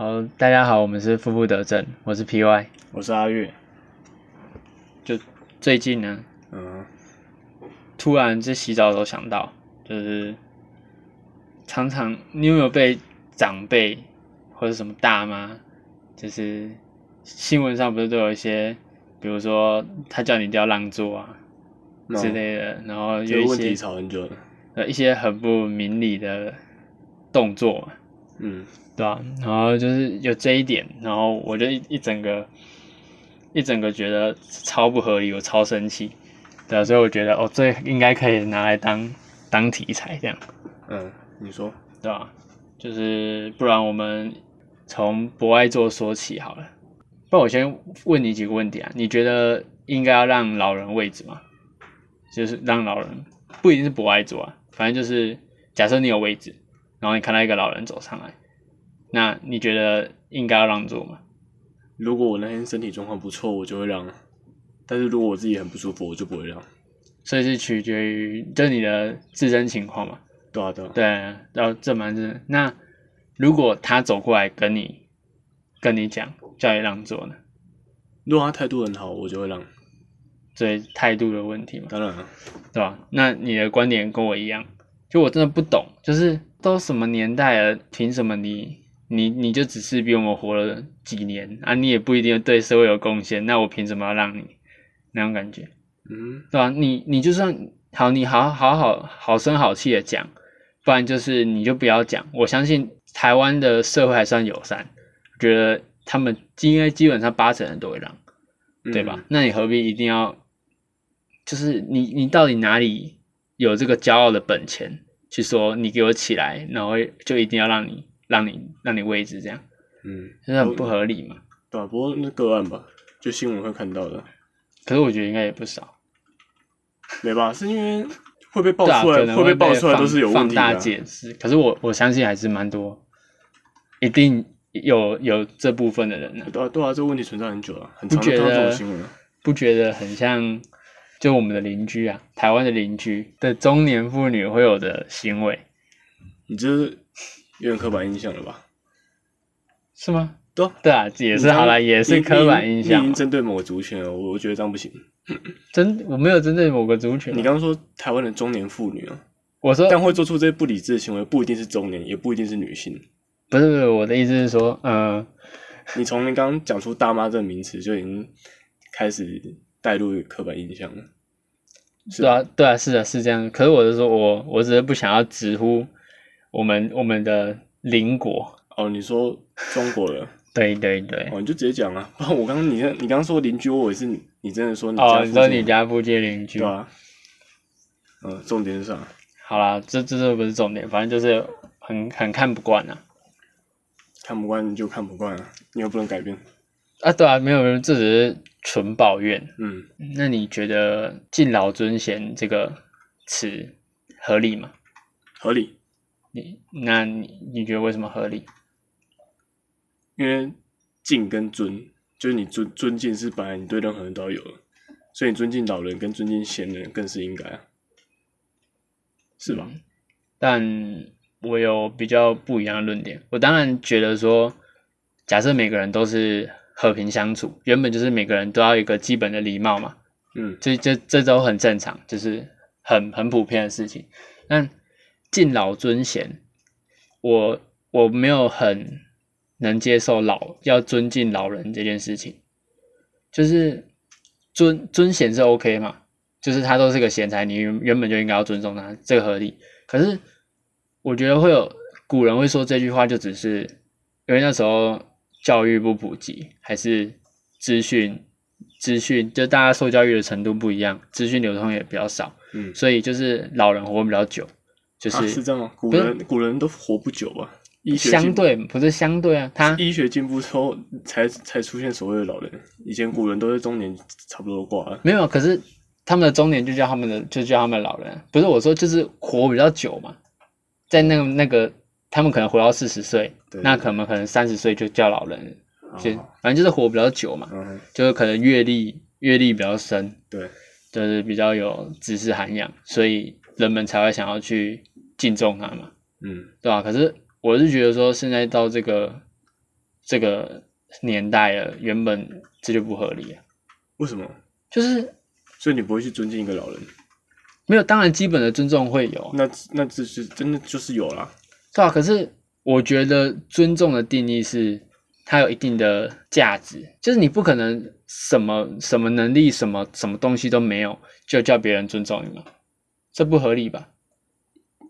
好，大家好，我们是负负得正，我是 PY。我是阿月。就最近呢，嗯，突然在洗澡的时候想到，就是常常你有没有被长辈或者什么大妈，就是新闻上不是都有一些，比如说他叫你一定要让座啊之类的，然后有一些吵很久了。呃一些很不明理的动作嘛，嗯，对吧、然后就是有这一点，然后我就一一整个一整个觉得超不合理，我超生气，对啊，所以我觉得哦，这应该可以拿来当当题材这样，嗯，你说，对吧、就是不然我们从博爱座说起好了。不然我先问你几个问题啊，你觉得应该要让老人位置吗？就是让老人不一定是博爱座啊，反正就是假设你有位置，然后你看到一个老人走上来，那你觉得应该要让座吗？如果我那天身体状况不错，我就会让；但是如果我自己很不舒服，我就不会让。所以是取决于就是你的自身情况嘛。对啊，对啊，对，然后这蛮是那如果他走过来跟你跟你讲叫你让座呢，如果他态度很好，我就会让。所以态度的问题嘛，当然啊，对吧？那你的观点跟我一样，就我真的不懂，就是都什么年代了，凭什么你你你就只是比我们活了几年啊？你也不一定对社会有贡献，那我凭什么要让你那种感觉？嗯，对吧、你你就算好，你好好好好声好气的讲，不然就是你就不要讲。我相信台湾的社会还算友善，觉得他们应该基本上八成人都会让，对吧？嗯？那你何必一定要，就是你你到底哪里有这个骄傲的本钱去说你给我起来，然后就一定要让你让你让你位置这样，嗯，真的很不合理嘛？对啊，不过那个案吧，就新闻会看到的，可是我觉得应该也不少。没吧？是因为会被爆出来，可能被爆出来都是有问放大题的啊。解释。可是我我相信还是蛮多，一定有有这部分的人呢、对啊，对啊，这个问题存在很久了，很不觉常看到这种新闻啊。不觉得很像就我们的邻居啊，台湾的邻居的中年妇女会有的行为你这是有点刻板印象了吧？是吗？对啊对啊，也是好啦，也是刻板印象。你已经针对某个族群了，我我觉得这样不行。针我没有针对某个族群啊，你刚刚说台湾的中年妇女啊，我说但会做出这些不理智的行为，不一定是中年，也不一定是女性。不是不是，我的意思是说，呃，你从你刚刚讲出“大妈”这个名词，就已经开始带入刻板印象了。是对啊对啊，是啊是这样。可是我是说我我只是不想要直呼我们我们的邻国，哦，你说中国人，对对对。哦，你就直接讲啊。不然我刚刚你你刚刚说邻居，我以为是你你真的说你你说你家附近邻居对，啊？嗯，重点是啥？好啦，这这这不是重点，反正就是很很看不惯啊。看不惯你就看不惯啊，你又不能改变。啊，对啊，没有没有，这只是纯抱怨。嗯，那你觉得“敬老尊贤”这个词合理吗？合理，你那你你觉得为什么合理？因为敬跟尊，就是你尊尊敬是本来你对任何人都要有的，所以你尊敬老人跟尊敬贤人更是应该啊，是吧？嗯但我有比较不一样的论点。我当然觉得说，假设每个人都是和平相处，原本就是每个人都要有一个基本的礼貌嘛，嗯这这这都很正常，就是很很普遍的事情。但敬老尊贤，我我没有很能接受老要尊敬老人这件事情，就是尊尊贤是 OK 嘛，就是他都是个贤才，你原原本就应该要尊重他，这个合理。可是我觉得会有古人会说这句话，就只是因为那时候教育不普及，还是资讯资讯就大家受教育的程度不一样，资讯流通也比较少，嗯，所以就是老人活比较久，就啊，是是这样吗？古人古人都活不久吧？医学相对不是相对啊，他医学进步之后，才才出现所谓的老人。以前古人都是中年差不多都挂了。没有，可是他们的中年就叫他们的就叫他们老人，不是我说就是活比较久嘛，在那个那个他们可能活到四十岁，那可能可能三十岁就叫老人，就哦反正就是活比较久嘛，嗯，就是可能阅历阅历比较深，对，就是比较有知识涵养，所以人们才会想要去敬重他嘛，嗯对吧、可是我是觉得说，现在到这个这个年代了，原本这就不合理啊。为什么？就是所以你不会去尊敬一个老人？没有，当然基本的尊重会有，那那这是真的就是有啦。对啊。可是我觉得尊重的定义是它有一定的价值，就是你不可能什么什么能力、什么什么东西都没有，就叫别人尊重你嘛，这不合理吧？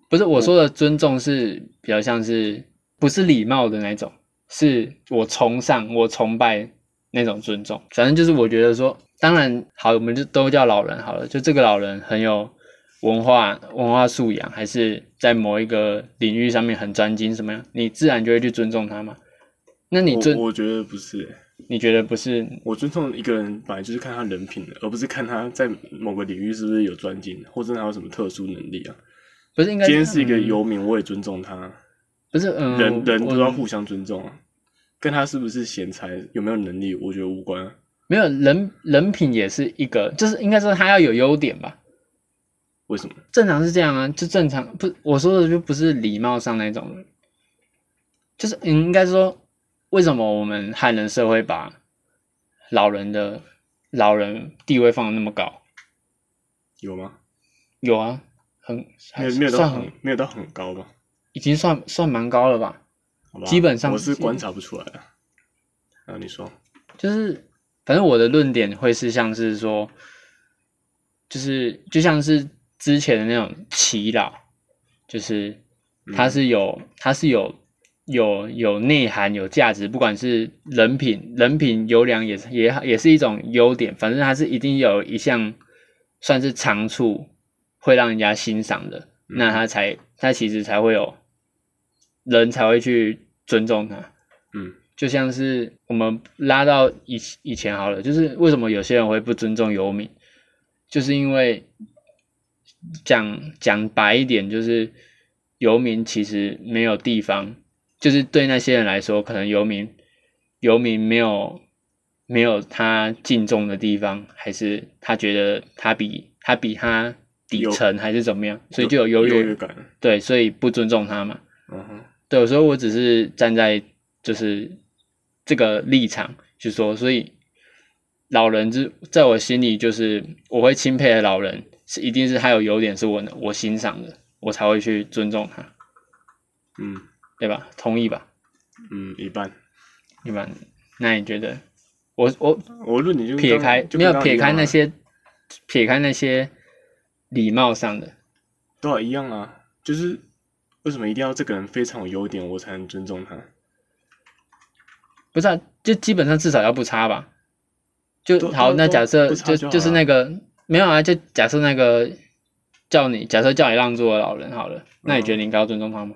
不是我说的尊重是比较像是不是礼貌的那种，是我崇尚、我崇拜那种尊重。反正就是我觉得说，当然好，我们就都叫老人好了，就这个老人很有文化、文化素养，还是在某一个领域上面很专精，什么样，你自然就会去尊重他嘛。那你尊我，我觉得不是、欸，你觉得不是？我尊重一个人本来就是看他人品的，而不是看他在某个领域是不是有专精，或者他有什么特殊能力啊。不是应该今天是一个嗯游民，我也尊重他。不是嗯，人人都要互相尊重啊，跟他是不是贤才、有没有能力，我觉得无关啊。没有人人品也是一个，就是应该说他要有优点吧。为什么？正常是这样啊，就正常不，我说的就不是礼貌上那种，就是嗯应该说，为什么我们汉人社会把老人的老人地位放的那么高？有吗？有啊，很没还有没有到算很没有到很高吧？已经算算蛮高了吧？吧，基本上我是是观察不出来的。啊，你说，就是反正我的论点会是像是说，就是就像是之前的那种祈祷，就是它是有、它是有有有内涵有价值，不管是人品人品优良也是也也是一种优点，反正它是一定有一项算是长处会让人家欣赏的，那他才他其实才会有人才会去尊重他。嗯。就像是我们拉到以以前好了，就是为什么有些人会不尊重游民，就是因为讲讲白一点，就是游民其实没有地方，就是对那些人来说，可能游民游民没有没有他敬重的地方，还是他觉得他比他比他底层还是怎么样，所以就有优越感。对，所以不尊重他嘛。嗯哼，对，所以我只是站在就是这个立场去说，所以老人之在我心里就是我会钦佩的老人，是一定是他有优点是我我欣赏的，我才会去尊重他，嗯对吧？同意吧？嗯，一半。一半？那你觉得？我我我论你就撇开就没有撇开那些撇开那些礼貌上的，都啊一样啊，就是为什么一定要这个人非常有优点，我才能尊重他？不是、啊，就基本上至少要不差吧？就好，那假设就就是那个没有啊，就假设那个叫你假设叫你让座的老人好了，那你觉得你应该要尊重他吗？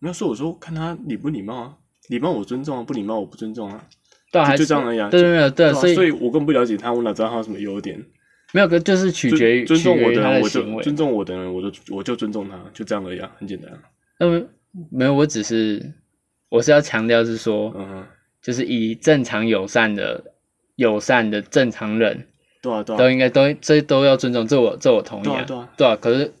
没有说我说看他礼不礼貌啊，礼貌我尊重啊，不礼貌我不尊重啊。对啊，就就这样而已啊对对对对，啊所以所以我更不了解他，我哪知道他有什么优点？没有个就是取尊决于尊重我的人，我行为。就尊重我的人，我就我就尊重他，就这样而已啊，很简单啊。嗯，没有，我只是我是要强调是说，嗯，就是以正常友善的友善的正常人对啊对啊都，应该都这都要尊重，这我这我同意对啊对啊对啊，可是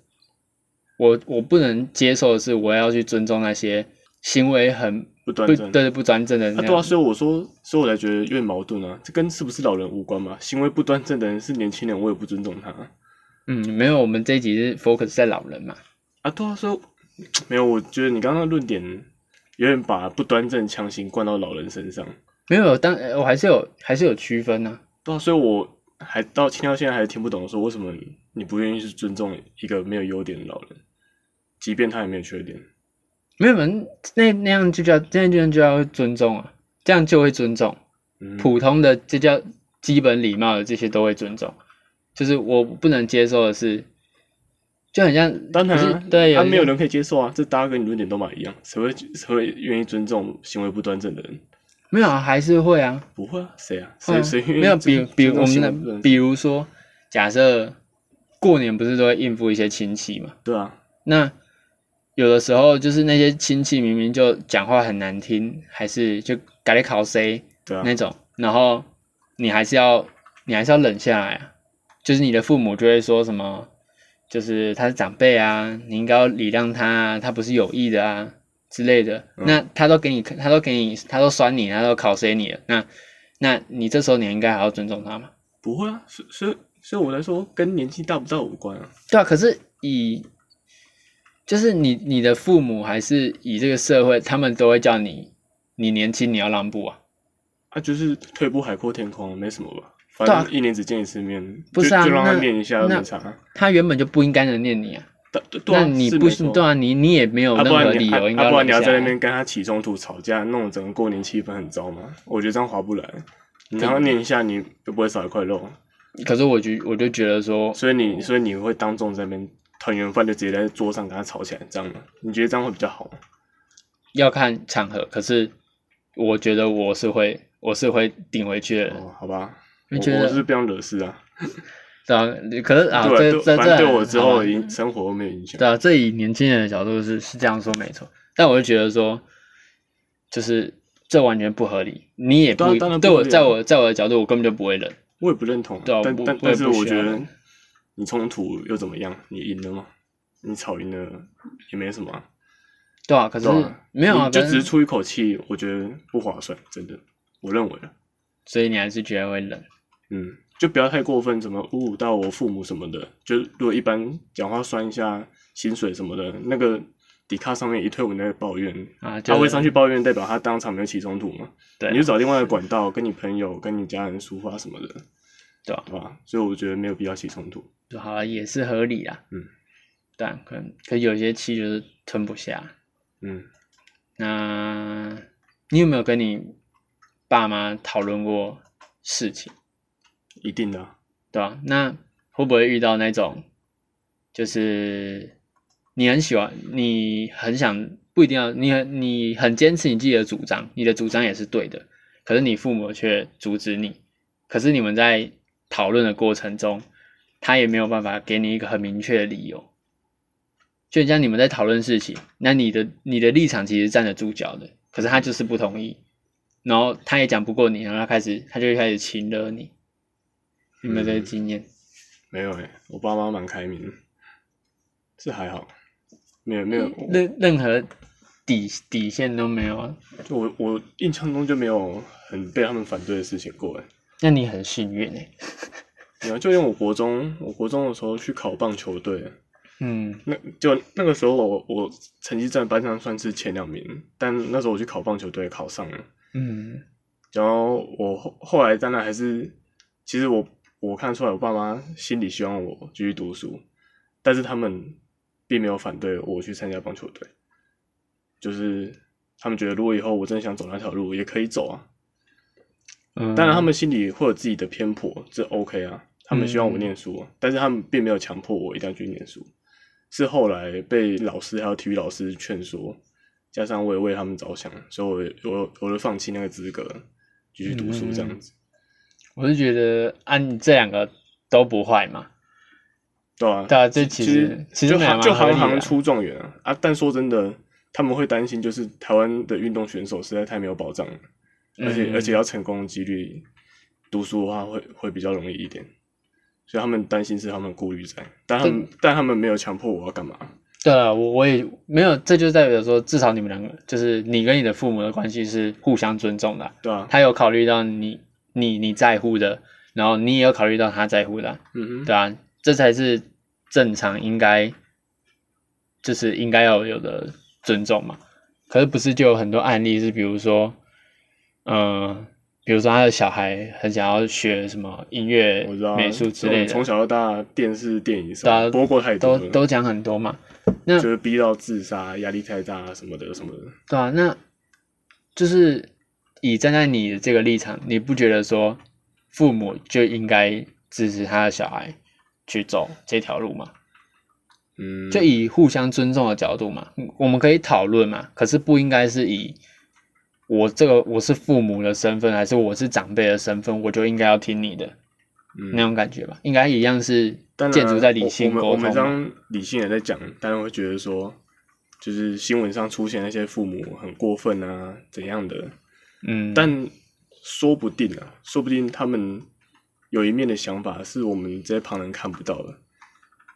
我我不能接受的是，我要去尊重那些行为很不不端正。对不端正的啊，对啊，所以我说，所以我才觉得有点矛盾啊。这跟是不是老人无关嘛？行为不端正的人是年轻人，我也不尊重他嗯，没有，我们这一集是 focus 在老人嘛。啊。对啊，所以 没有，我觉得你刚刚的论点有点把不端正强行灌到老人身上。没有，当呃我还是有还是有区分呢、对啊，所以我还到听到现在还听不懂，说为什么你你不愿意去尊重一个没有优点的老人，即便他也没有缺点。没有人那那样就叫这样就就要尊重啊，这样就会尊重。嗯，普通的这叫基本礼貌的这些都会尊重。就是我不能接受的是，就很像当然啊，对，啊，没有人可以接受啊，这大家跟你论点都嘛一样，谁会谁会愿意尊重行为不端正的人？没有啊，还是会啊。不会啊，谁啊？会啊谁谁没有比尊比我们的，比如说，假设过年不是都会应付一些亲戚嘛？对啊，那有的时候就是那些亲戚明明就讲话很难听，还是就改你考 C 对啊，那种，然后你还是要你还是要忍下来啊。就是你的父母就会说什么，就是他是长辈啊，你应该要礼让他啊，他不是有意的啊，之类的，嗯那他都给你，他都给你，他都酸你，他都考 C 你了，那那你这时候你应该还要尊重他嘛？不会啊，所所以所以我来说，跟年纪大不大无关啊。对啊，可是以就是你你的父母还是以这个社会，他们都会叫你你年轻你要让步啊。啊，就是退步海阔天空，没什么吧。反正一年只见一次面，不是啊就就让他念一下又那没差啊。他原本就不应该能念你啊那你不是没错对啊，你你也没有啊，任何理由应该啊不然你要在那边跟他起冲突、吵架，弄得整个过年气氛很糟嘛？我觉得这样划不来。你让他念一下，你又不会少一块肉。可是我就我就觉得说，所以你所以你会当众在那边团圆饭就直接在桌上跟他吵起来，这样吗？你觉得这样会比较好吗？要看场合，可是我觉得我是会我是会顶回去的人，哦，好吧，我我是不想惹事啊。对啊，可是啊，对这这，这对我之后的影生活没有影响。对啊，这以年轻人的角度是是这样说没错，但我就觉得说，就是这完全不合理，你也不对我在我在我的角度，我根本就不会忍，我也不认同，对啊但但但是我觉得你冲突又怎么样？你赢了吗？你吵赢了也没什么、啊，对啊，可是没有啊，就只是出一口气，我觉得不划算，真的，我认为啊，所以你还是觉得会冷，嗯，就不要太过分，怎么侮辱到我父母什么的。就如果一般讲话酸一下薪水什么的，那个底卡上面一推文在抱怨，啊，他会上去抱怨，代表他当场没有起冲突嘛？对啊你就找另外的管道跟你朋友、跟你家人抒发什么的，对啊对吧？所以我觉得没有必要起冲突。就好了，也是合理啊，嗯，对啊，可能可有些气就是吞不下。嗯，那你有没有跟你爸妈讨论过事情？一定的、对吧、那会不会遇到那种，就是你很喜欢，你很想，不一定要，你很你很坚持你自己的主张，你的主张也是对的，可是你父母却阻止你，可是你们在讨论的过程中，他也没有办法给你一个很明确的理由。就像你们在讨论事情，那你的你的立场其实站得住脚的，可是他就是不同意，然后他也讲不过你，然后他开始他就开始亲了你，有没有这个嗯经验？没有诶、我爸妈蛮开明的，是还好，没有没有，任任何底底线都没有啊，就我我印象中就没有很被他们反对的事情过诶。那你很幸运哎。你看，就因为我国中，我国中的时候去考棒球队，嗯那就那个时候我我成绩在班上算是前两名，但那时候我去考棒球队考上了，嗯然后我后后来当然还是，其实我我看出来我爸妈心里希望我继续读书，但是他们并没有反对我去参加棒球队，就是他们觉得如果以后我真的想走那条路也可以走啊，嗯，当然他们心里会有自己的偏颇，这 OK 啊，他们希望我嗯。念书啊，但是他们并没有强迫我一定要去念书，是后来被老师还有体育老师劝说，加上我也为他们着想，所以我我我就放弃那个资格，继续读书这样子，我是觉得啊，你这两个都不坏嘛，对啊，对啊，这其其实其实就行就行行出状元啊啊！但说真的，他们会担心，就是台湾的运动选手实在太没有保障了，而且嗯而且要成功的几率，读书的话会会比较容易一点，所以他们担心是他们顾虑在，但他们但他们没有强迫我要干嘛，对啊，我我也没有，这就代表说，至少你们两个就是你跟你的父母的关系是互相尊重的啊、对啊，他有考虑到你你你在乎的，然后你也要考虑到他在乎的啊、嗯哼，对啊，这才是正常应该就是应该要有的尊重嘛。可是不是就有很多案例是，比如说，呃，比如说他的小孩很想要学什么音乐美术之类的，从小到大电视电影什对啊么播过太多，都都讲很多嘛。那就是逼到自杀、压力太大什么的什么的，对啊，那就是以站在你的这个立场，你不觉得说父母就应该支持他的小孩去走这条路吗？嗯，就以互相尊重的角度嘛，嗯我们可以讨论嘛，可是不应该是以我这个我是父母的身份，还是我是长辈的身份，我就应该要听你的嗯那种感觉吧？应该一样是建筑在理性我我们我们这沟通嘛。样理性的在讲，当然会觉得说，就是新闻上出现那些父母很过分啊，怎样的，嗯，但说不定啊，说不定他们有一面的想法是我们这些旁人看不到的，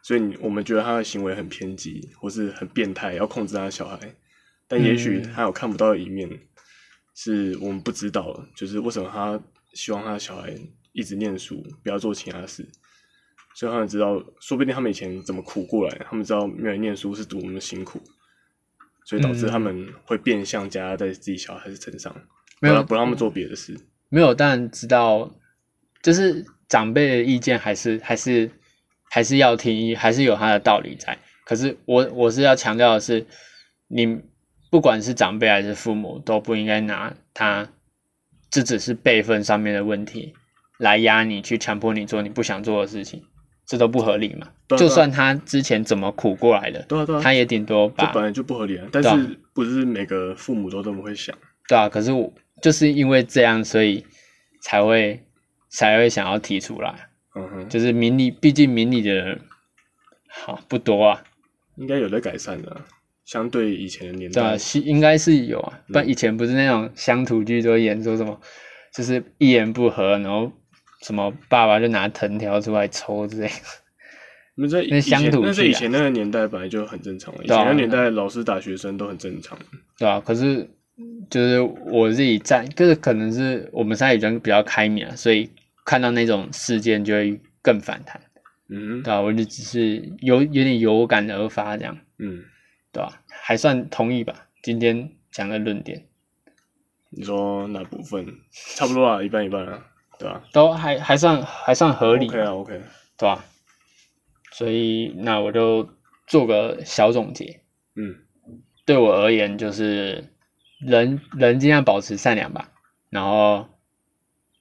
所以你我们觉得他的行为很偏激，或是很变态，要控制他的小孩，但也许嗯。他有看不到的一面，是我们不知道的，就是为什么他希望他的小孩一直念书，不要做其他事。所以他们知道，说不定他们以前怎么苦过来，他们知道没有人念书是多么的辛苦，所以导致嗯。他们会变相加在自己小孩子身上，没有不让他们做别的事。没有，但知道就是长辈的意见还是还是还是要听，还是有他的道理在。可是我我是要强调的是，你不管是长辈还是父母，都不应该拿他这只是辈分上面的问题来压你，去强迫你做你不想做的事情，这都不合理嘛。对啊就算他之前怎么苦过来的，对啊对啊，他也顶多把这本来就不合理啊。但是不是每个父母都这么会想？对啊，可是我就是因为这样，所以才会才会想要提出来。嗯哼，就是明理，毕竟明理的人好不多啊，应该有在改善的啊、相对以前的年对啊，代。是应该是有啊，不然以前不是那种乡土剧都演说什么，就是一言不合，然后什么爸爸就拿藤条出来抽之类的，那在以那乡前，土剧啊那在以前那个年代本来就很正常了。以前那年代，老师打学生都很正常。对啊，可是就是我自己在，就是可能是我们现在已经比较开明了，所以看到那种事件就会更反弹，嗯对啊，我就只是有有点有感而发这样。嗯，对吧、还算同意吧？今天讲的论点你说哪部分？差不多啊，一半一半啊，对吧、都还还算还算合理 OK 啊，OK。对吧、所以那我就做个小总结。嗯对我而言，就是人人尽量保持善良吧，然后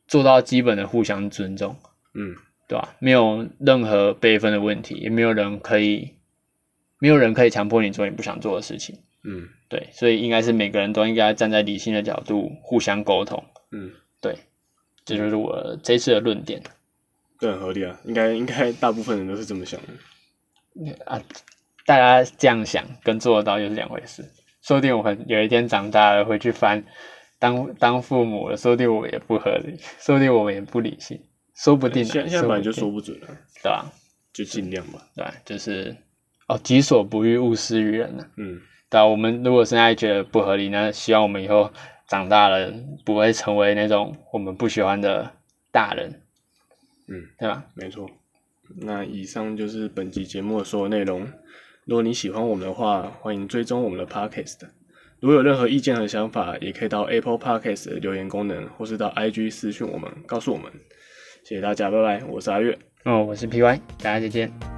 做到基本的互相尊重，嗯对吧、没有任何辈分的问题，也没有人可以没有人可以强迫你做你不想做的事情。嗯对，所以应该是每个人都应该站在理性的角度互相沟通。嗯，对，这就是我这次的论点这很合理啊，应该应该大部分人都是这么想的。啊。大家这样想跟做得到又是两回事。说不定我们有一天长大了回去翻当当父母了，说不定我们也不合理，说不定我们也不理性，说不定啊、现在现在本来就说不准了，定对吧、就尽量吧。对吧、就是哦，己所不欲，勿施于人呢、嗯对啊，我们如果现在觉得不合理，那希望我们以后长大了不会成为那种我们不喜欢的大人，嗯，对吧？没错。那以上就是本集节目的所有内容。如果你喜欢我们的话，欢迎追踪我们的 Podcast。如果有任何意见和想法，也可以到 Apple Podcast 的留言功能，或是到 IG 私讯我们，告诉我们。谢谢大家，拜拜，我是阿月。哦，我是 PY，大家再见。